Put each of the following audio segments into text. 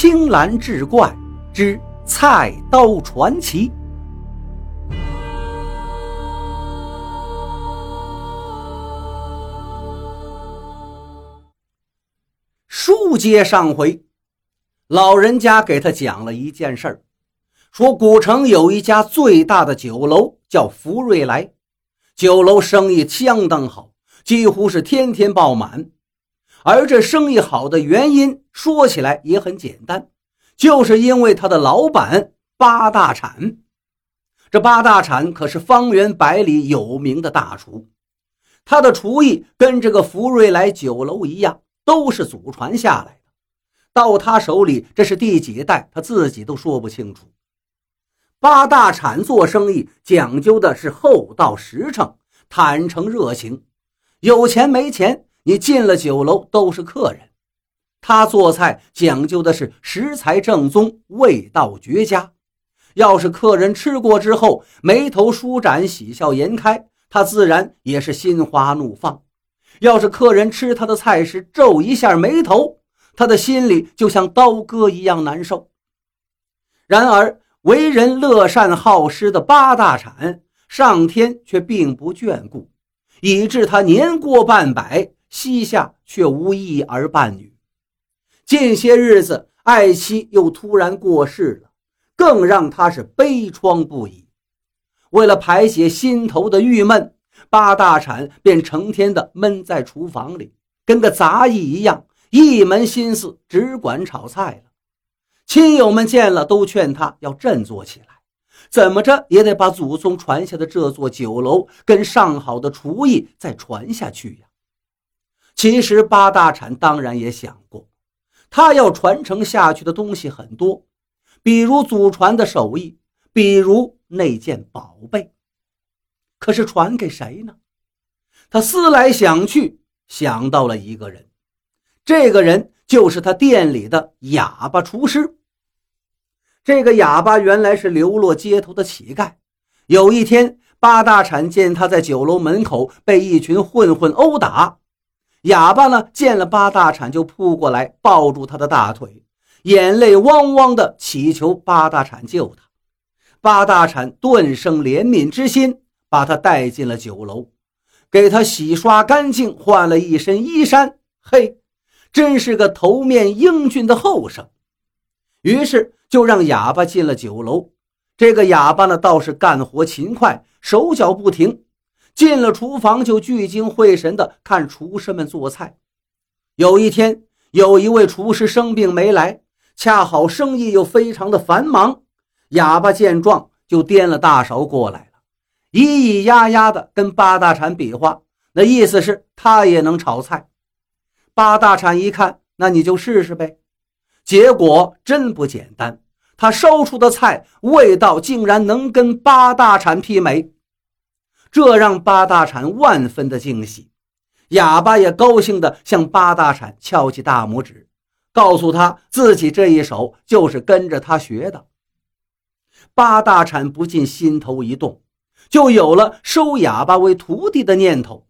青蓝志怪之菜刀传奇。书接上回，老人家给他讲了一件事儿，说古城有一家最大的酒楼叫福瑞来，酒楼生意相当好，几乎是天天爆满。而这生意好的原因，说起来也很简单，就是因为他的老板八大铲。这八大铲可是方圆百里有名的大厨，他的厨艺跟这个福瑞来酒楼一样，都是祖传下来的。到他手里，这是第几代，他自己都说不清楚。八大铲做生意讲究的是厚道实诚、坦诚热情，有钱没钱。你进了酒楼都是客人，他做菜讲究的是食材正宗，味道绝佳。要是客人吃过之后眉头舒展，喜笑颜开，他自然也是心花怒放。要是客人吃他的菜时皱一下眉头，他的心里就像刀割一样难受。然而，为人乐善好施的八大铲，上天却并不眷顾，以致他年过半百。膝下却无一儿半女，近些日子爱妻又突然过世了，更让他是悲怆不已。为了排解心头的郁闷，八大铲便成天的闷在厨房里，跟个杂役一样，一门心思只管炒菜了。亲友们见了都劝他要振作起来，怎么着也得把祖宗传下的这座酒楼跟上好的厨艺再传下去呀。其实八大铲当然也想过，他要传承下去的东西很多，比如祖传的手艺，比如那件宝贝。可是传给谁呢？他思来想去，想到了一个人，这个人就是他店里的哑巴厨师。这个哑巴原来是流落街头的乞丐，有一天八大铲见他在酒楼门口被一群混混殴打。哑巴呢，见了八大铲就扑过来，抱住他的大腿，眼泪汪汪的祈求八大铲救他。八大铲顿生怜悯之心，把他带进了酒楼，给他洗刷干净，换了一身衣衫。嘿，真是个头面英俊的后生。于是就让哑巴进了酒楼。这个哑巴呢，倒是干活勤快，手脚不停。进了厨房就聚精会神地看厨师们做菜。有一天，有一位厨师生病没来，恰好生意又非常的繁忙。哑巴见状就掂了大勺过来了，咿咿呀呀的跟八大铲比划，那意思是他也能炒菜。八大铲一看，那你就试试呗。结果真不简单，他烧出的菜味道竟然能跟八大铲媲美。这让八大铲万分的惊喜，哑巴也高兴地向八大铲翘起大拇指，告诉他自己这一手就是跟着他学的。八大铲不禁心头一动，就有了收哑巴为徒弟的念头。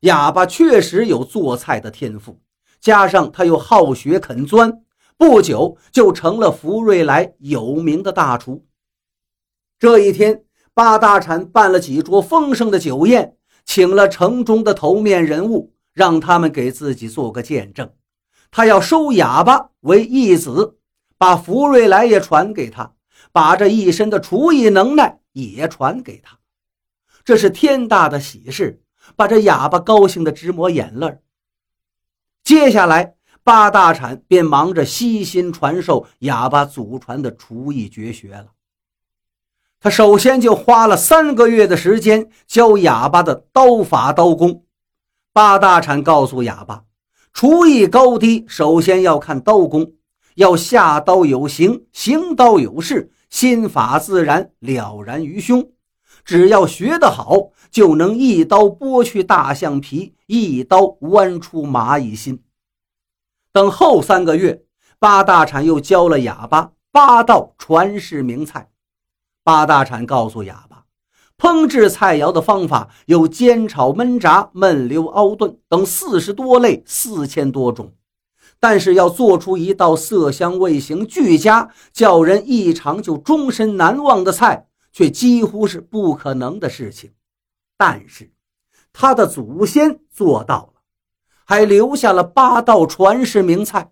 哑巴确实有做菜的天赋，加上他又好学肯钻，不久就成了福瑞来有名的大厨。这一天。八大铲办了几桌丰盛的酒宴，请了城中的头面人物，让他们给自己做个见证。他要收哑巴为义子，把福瑞来也传给他，把这一身的厨艺能耐也传给他。这是天大的喜事，把这哑巴高兴的直抹眼泪。接下来，八大铲便忙着悉心传授哑巴祖传的厨艺绝学了。他首先就花了三个月的时间教哑巴的刀法刀工。八大铲告诉哑巴，厨艺高低首先要看刀工，要下刀有形，行刀有势，心法自然了然于胸。只要学得好，就能一刀剥去大象皮，一刀剜出蚂蚁心。等后三个月，八大铲又教了哑巴八道传世名菜。八大铲告诉哑巴，烹制菜肴的方法有煎、炒、焖、炸、焖、溜、熬、炖等四十多类，四千多种。但是要做出一道色香味形俱佳、叫人一尝就终身难忘的菜，却几乎是不可能的事情。但是，他的祖先做到了，还留下了八道传世名菜。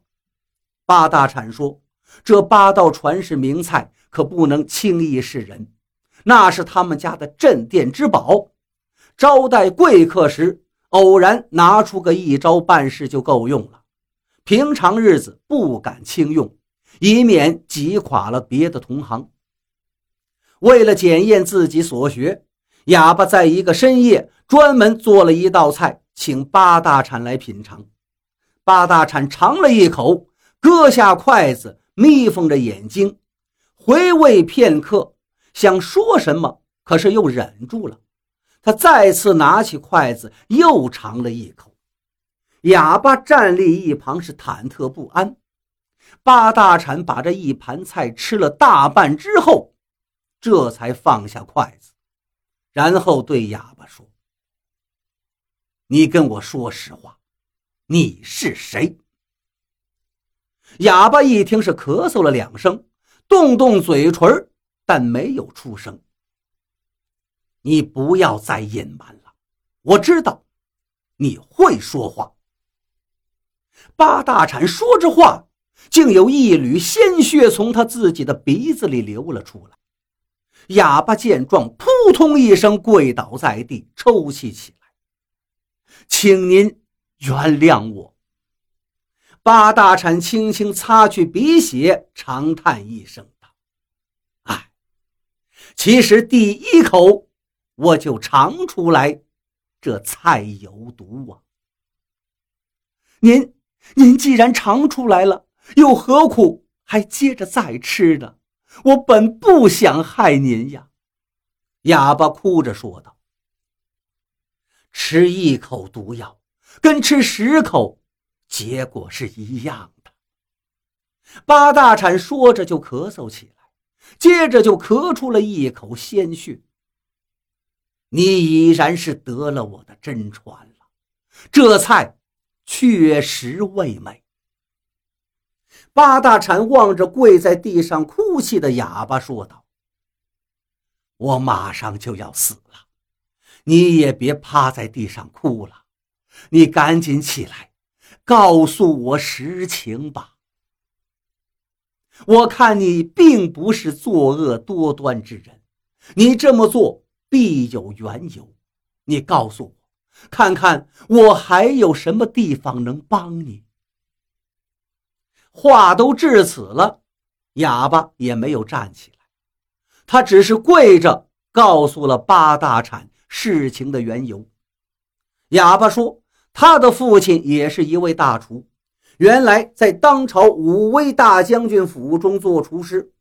八大铲说：“这八道传世名菜可不能轻易示人，那是他们家的镇店之宝。招待贵客时，偶然拿出个一招半式就够用了。”平常日子不敢轻用，以免挤垮了别的同行。为了检验自己所学，哑巴在一个深夜专门做了一道菜，请八大铲来品尝。八大铲尝了一口，搁下筷子，眯缝着眼睛，回味片刻，想说什么，可是又忍住了。他再次拿起筷子，又尝了一口。哑巴站立一旁是忐忑不安。八大铲把这一盘菜吃了大半之后，这才放下筷子，然后对哑巴说：“你跟我说实话，你是谁？”哑巴一听是咳嗽了两声，动动嘴唇，但没有出声。你不要再隐瞒了，我知道你会说话。八大铲说着话，竟有一缕鲜血从他自己的鼻子里流了出来。哑巴见状，扑通一声跪倒在地，抽泣起来：“请您原谅我。”八大铲轻轻擦去鼻血，长叹一声道：“哎，其实第一口我就尝出来，这菜有毒啊！您。”您既然尝出来了，又何苦还接着再吃呢？我本不想害您呀。”哑巴哭着说道。“吃一口毒药，跟吃十口，结果是一样的。”八大铲说着就咳嗽起来，接着就咳出了一口鲜血。“你已然是得了我的真传了，这菜。”确实味美。八大铲望着跪在地上哭泣的哑巴说道：“我马上就要死了，你也别趴在地上哭了，你赶紧起来，告诉我实情吧。我看你并不是作恶多端之人，你这么做必有缘由，你告诉我。”看看我还有什么地方能帮你？话都至此了，哑巴也没有站起来，他只是跪着告诉了八大铲事情的缘由。哑巴说，他的父亲也是一位大厨，原来在当朝武威大将军府中做厨师。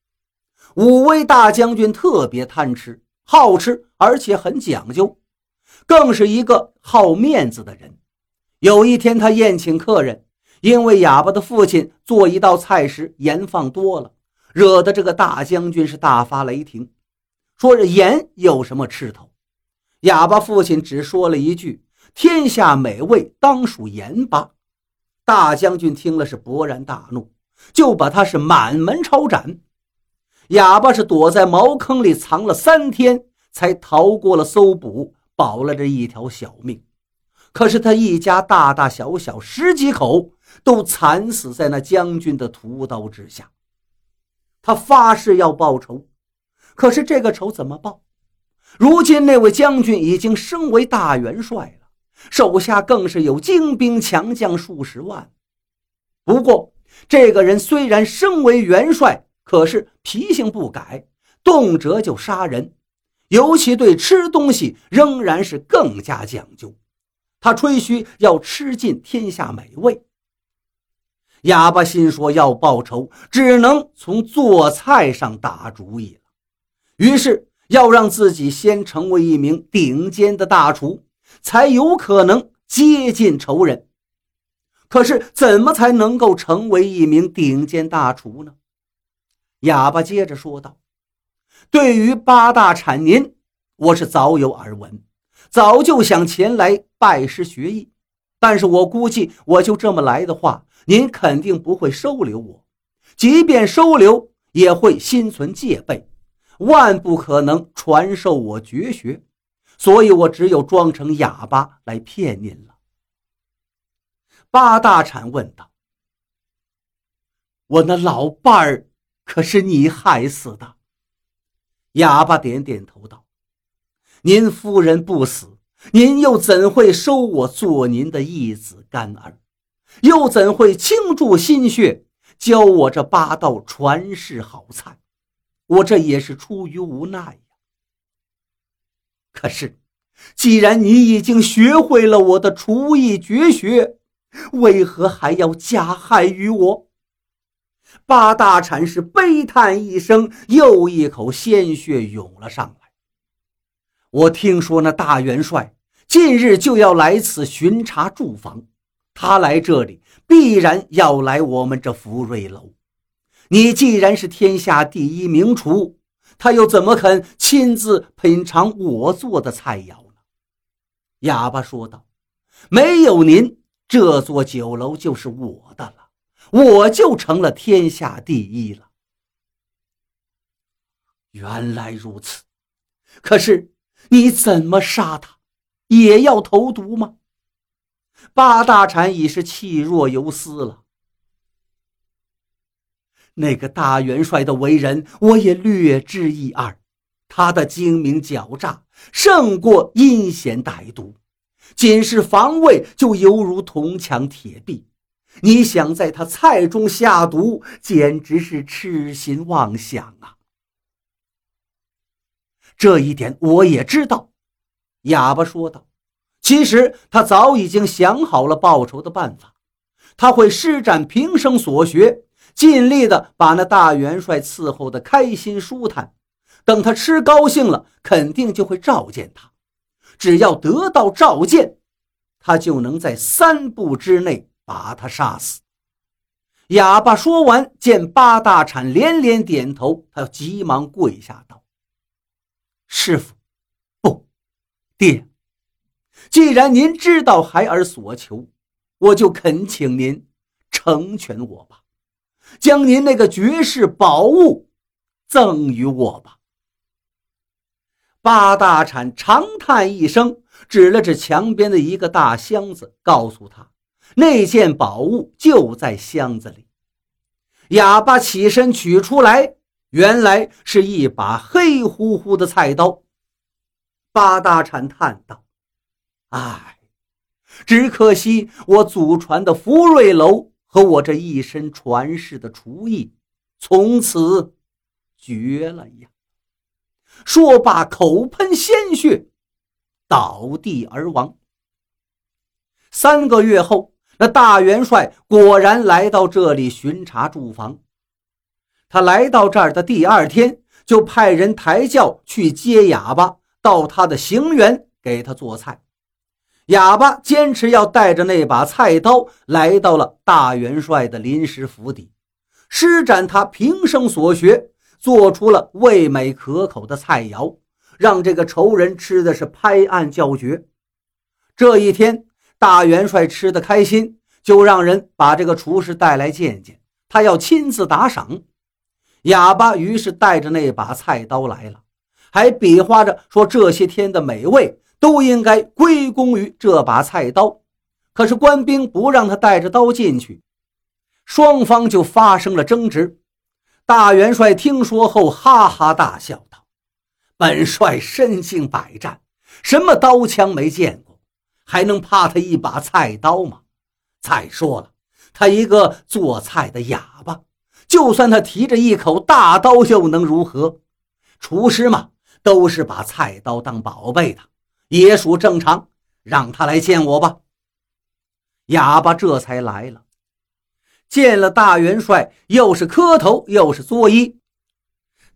武威大将军特别贪吃，好吃，而且很讲究。更是一个好面子的人。有一天，他宴请客人，因为哑巴的父亲做一道菜时盐放多了，惹得这个大将军是大发雷霆，说这盐有什么吃头？哑巴父亲只说了一句：“天下美味当属盐巴。”大将军听了是勃然大怒，就把他是满门抄斩。哑巴是躲在茅坑里藏了三天，才逃过了搜捕。保了这一条小命，可是他一家大大小小十几口都惨死在那将军的屠刀之下。他发誓要报仇，可是这个仇怎么报？如今那位将军已经升为大元帅了，手下更是有精兵强将数十万。不过，这个人虽然升为元帅，可是脾性不改，动辄就杀人。尤其对吃东西仍然是更加讲究，他吹嘘要吃尽天下美味。哑巴心说要报仇，只能从做菜上打主意了。于是要让自己先成为一名顶尖的大厨，才有可能接近仇人。可是怎么才能够成为一名顶尖大厨呢？哑巴接着说道。对于八大产您，我是早有耳闻，早就想前来拜师学艺。但是我估计，我就这么来的话，您肯定不会收留我。即便收留，也会心存戒备，万不可能传授我绝学。所以我只有装成哑巴来骗您了。八大铲问道：“我那老伴儿可是你害死的？”哑巴点点头道：“您夫人不死，您又怎会收我做您的义子干儿？又怎会倾注心血教我这八道传世好菜？我这也是出于无奈呀。可是……”既然你已经学会了我的厨艺绝学，为何还要加害于我？八大禅师悲叹一声，又一口鲜血涌了上来。我听说那大元帅近日就要来此巡查驻防，他来这里必然要来我们这福瑞楼。你既然是天下第一名厨，他又怎么肯亲自品尝我做的菜肴呢？哑巴说道：“没有您，这座酒楼就是我的了，我就成了天下第一了。”原来如此，可是你怎么杀他？也要投毒吗？八大禅已是气若游丝了。那个大元帅的为人，我也略知一二，他的精明狡诈。胜过阴险歹毒，仅是防卫就犹如铜墙铁壁。你想在他菜中下毒，简直是痴心妄想啊！这一点我也知道，哑巴说道。其实他早已经想好了报仇的办法，他会施展平生所学，尽力的把那大元帅伺候的开心舒坦。等他吃高兴了，肯定就会召见他。只要得到召见，他就能在三步之内把他杀死。哑巴说完，见八大铲连连点头，他急忙跪下道：“师傅，不，爹，既然您知道孩儿所求，我就恳请您成全我吧，将您那个绝世宝物赠与我吧。”八大铲长叹一声，指了指墙边的一个大箱子，告诉他：“那件宝物就在箱子里。”哑巴起身取出来，原来是一把黑乎乎的菜刀。八大铲叹道：“唉，只可惜我祖传的福瑞楼和我这一身传世的厨艺，从此绝了呀。”说罢，口喷鲜血，倒地而亡。三个月后，那大元帅果然来到这里巡查驻防。他来到这儿的第二天，就派人抬轿去接哑巴到他的行辕给他做菜。哑巴坚持要带着那把菜刀，来到了大元帅的临时府邸，施展他平生所学。做出了味美可口的菜肴，让这个仇人吃的是拍案叫绝。这一天，大元帅吃得开心，就让人把这个厨师带来见见，他要亲自打赏。哑巴于是带着那把菜刀来了，还比划着说这些天的美味都应该归功于这把菜刀。可是官兵不让他带着刀进去，双方就发生了争执。大元帅听说后，哈哈大笑道：“本帅身经百战，什么刀枪没见过，还能怕他一把菜刀吗？再说了，他一个做菜的哑巴，就算他提着一口大刀，又能如何？厨师嘛，都是把菜刀当宝贝的，也属正常。让他来见我吧。”哑巴这才来了。见了大元帅，又是磕头又是作揖。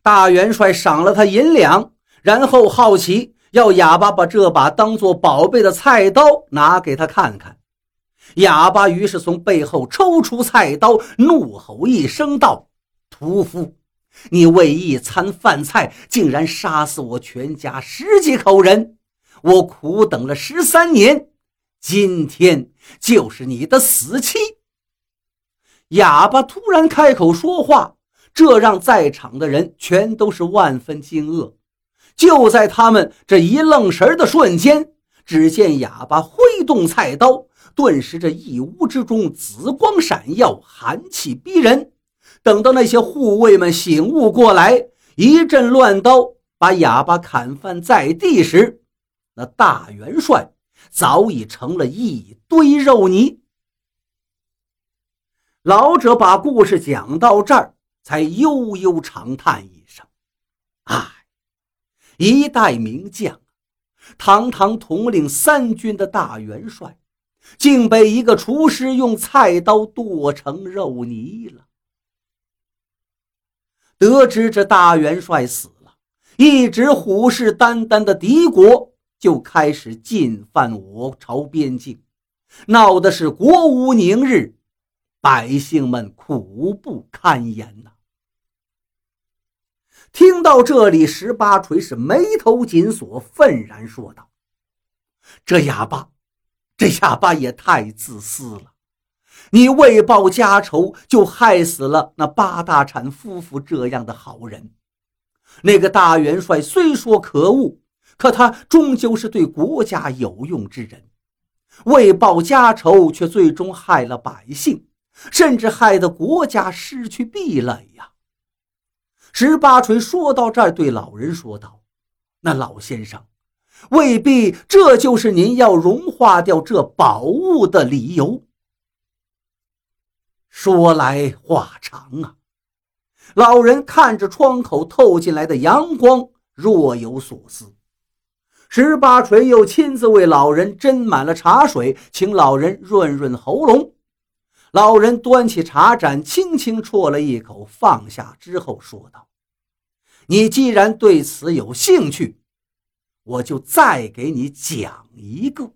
大元帅赏了他银两，然后好奇要哑巴把这把当做宝贝的菜刀拿给他看看。哑巴于是从背后抽出菜刀，怒吼一声道：“屠夫，你为一餐饭菜，竟然杀死我全家十几口人！我苦等了十三年，今天就是你的死期。”哑巴突然开口说话，这让在场的人全都是万分惊愕。就在他们这一愣神的瞬间，只见哑巴挥动菜刀，顿时这一屋之中紫光闪耀，寒气逼人。等到那些护卫们醒悟过来，一阵乱刀把哑巴砍翻在地时，那大元帅早已成了一堆肉泥。老者把故事讲到这儿，才悠悠长叹一声：“唉，一代名将，堂堂统领三军的大元帅，竟被一个厨师用菜刀剁成肉泥了。”得知这大元帅死了，一直虎视眈眈的敌国就开始进犯我朝边境，闹的是国无宁日。百姓们苦不堪言呐！听到这里，十八锤是眉头紧锁，愤然说道：“这哑巴，这哑巴也太自私了！你为报家仇，就害死了那八大产夫妇这样的好人。那个大元帅虽说可恶，可他终究是对国家有用之人。为报家仇，却最终害了百姓。”甚至害得国家失去壁垒呀！十八锤说到这儿，对老人说道：“那老先生，未必这就是您要融化掉这宝物的理由。”说来话长啊！老人看着窗口透进来的阳光，若有所思。十八锤又亲自为老人斟满了茶水，请老人润润喉咙。老人端起茶盏，轻轻啜了一口，放下之后说道：“你既然对此有兴趣，我就再给你讲一个。”